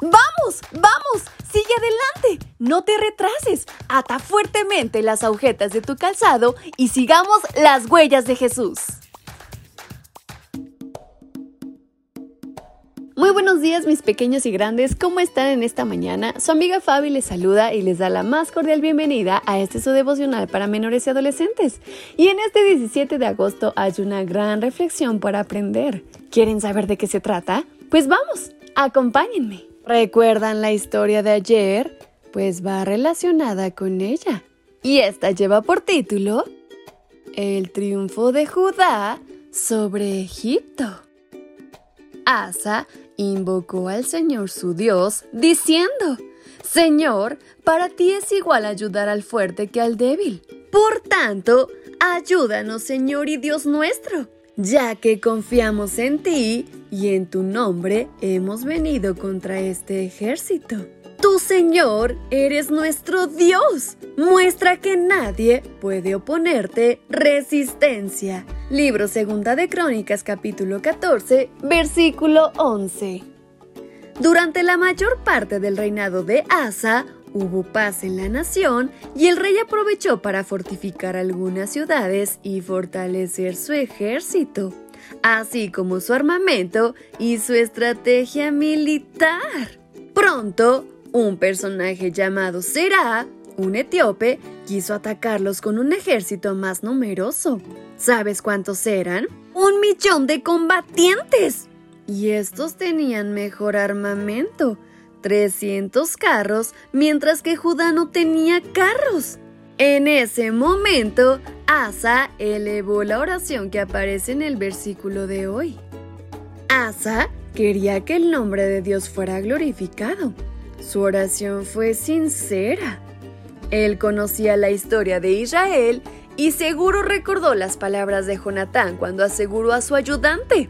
¡Vamos! ¡Vamos! ¡Sigue adelante! No te retrases. Ata fuertemente las agujetas de tu calzado y sigamos las huellas de Jesús. Muy buenos días mis pequeños y grandes, ¿cómo están en esta mañana? Su amiga Fabi les saluda y les da la más cordial bienvenida a este su devocional para menores y adolescentes. Y en este 17 de agosto hay una gran reflexión para aprender. ¿Quieren saber de qué se trata? Pues vamos, acompáñenme. ¿Recuerdan la historia de ayer? Pues va relacionada con ella. Y esta lleva por título El triunfo de Judá sobre Egipto. Asa invocó al Señor su Dios, diciendo, Señor, para ti es igual ayudar al fuerte que al débil. Por tanto, ayúdanos, Señor y Dios nuestro, ya que confiamos en ti y en tu nombre hemos venido contra este ejército. Tú, Señor, eres nuestro Dios. Muestra que nadie puede oponerte resistencia. Libro Segunda de Crónicas capítulo 14, versículo 11. Durante la mayor parte del reinado de Asa, hubo paz en la nación y el rey aprovechó para fortificar algunas ciudades y fortalecer su ejército, así como su armamento y su estrategia militar. Pronto, un personaje llamado Será, un etíope, quiso atacarlos con un ejército más numeroso. ¿Sabes cuántos eran? ¡Un millón de combatientes! Y estos tenían mejor armamento, 300 carros, mientras que Judá no tenía carros. En ese momento, Asa elevó la oración que aparece en el versículo de hoy. Asa quería que el nombre de Dios fuera glorificado su oración fue sincera. Él conocía la historia de Israel y seguro recordó las palabras de Jonatán cuando aseguró a su ayudante.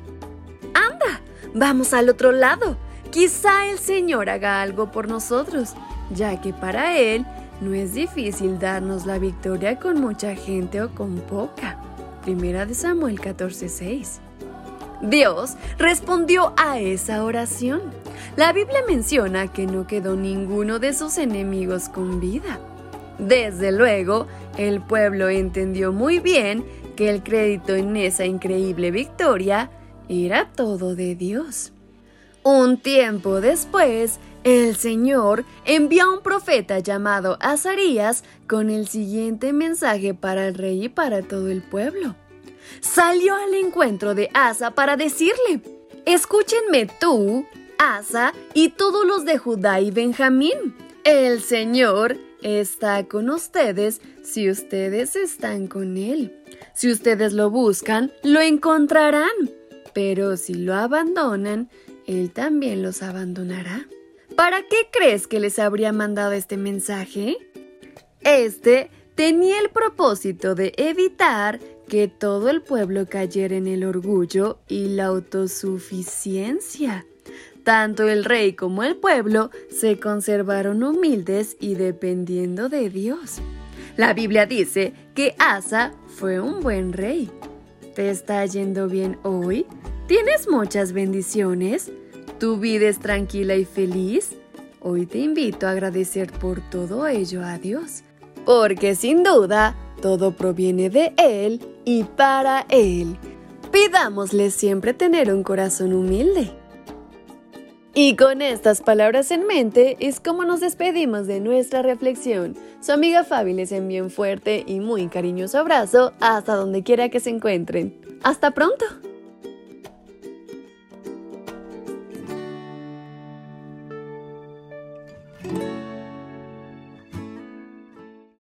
Anda, vamos al otro lado. Quizá el Señor haga algo por nosotros, ya que para Él no es difícil darnos la victoria con mucha gente o con poca. Primera de Samuel 14:6. Dios respondió a esa oración. La Biblia menciona que no quedó ninguno de sus enemigos con vida. Desde luego, el pueblo entendió muy bien que el crédito en esa increíble victoria era todo de Dios. Un tiempo después, el Señor envió a un profeta llamado Azarías con el siguiente mensaje para el rey y para todo el pueblo salió al encuentro de Asa para decirle, escúchenme tú, Asa y todos los de Judá y Benjamín. El Señor está con ustedes si ustedes están con Él. Si ustedes lo buscan, lo encontrarán. Pero si lo abandonan, Él también los abandonará. ¿Para qué crees que les habría mandado este mensaje? Este tenía el propósito de evitar que todo el pueblo cayera en el orgullo y la autosuficiencia. Tanto el rey como el pueblo se conservaron humildes y dependiendo de Dios. La Biblia dice que Asa fue un buen rey. ¿Te está yendo bien hoy? ¿Tienes muchas bendiciones? ¿Tu vida es tranquila y feliz? Hoy te invito a agradecer por todo ello a Dios, porque sin duda todo proviene de Él y para Él. Pidámosle siempre tener un corazón humilde. Y con estas palabras en mente es como nos despedimos de nuestra reflexión. Su amiga Fabi les envía un fuerte y muy cariñoso abrazo hasta donde quiera que se encuentren. ¡Hasta pronto!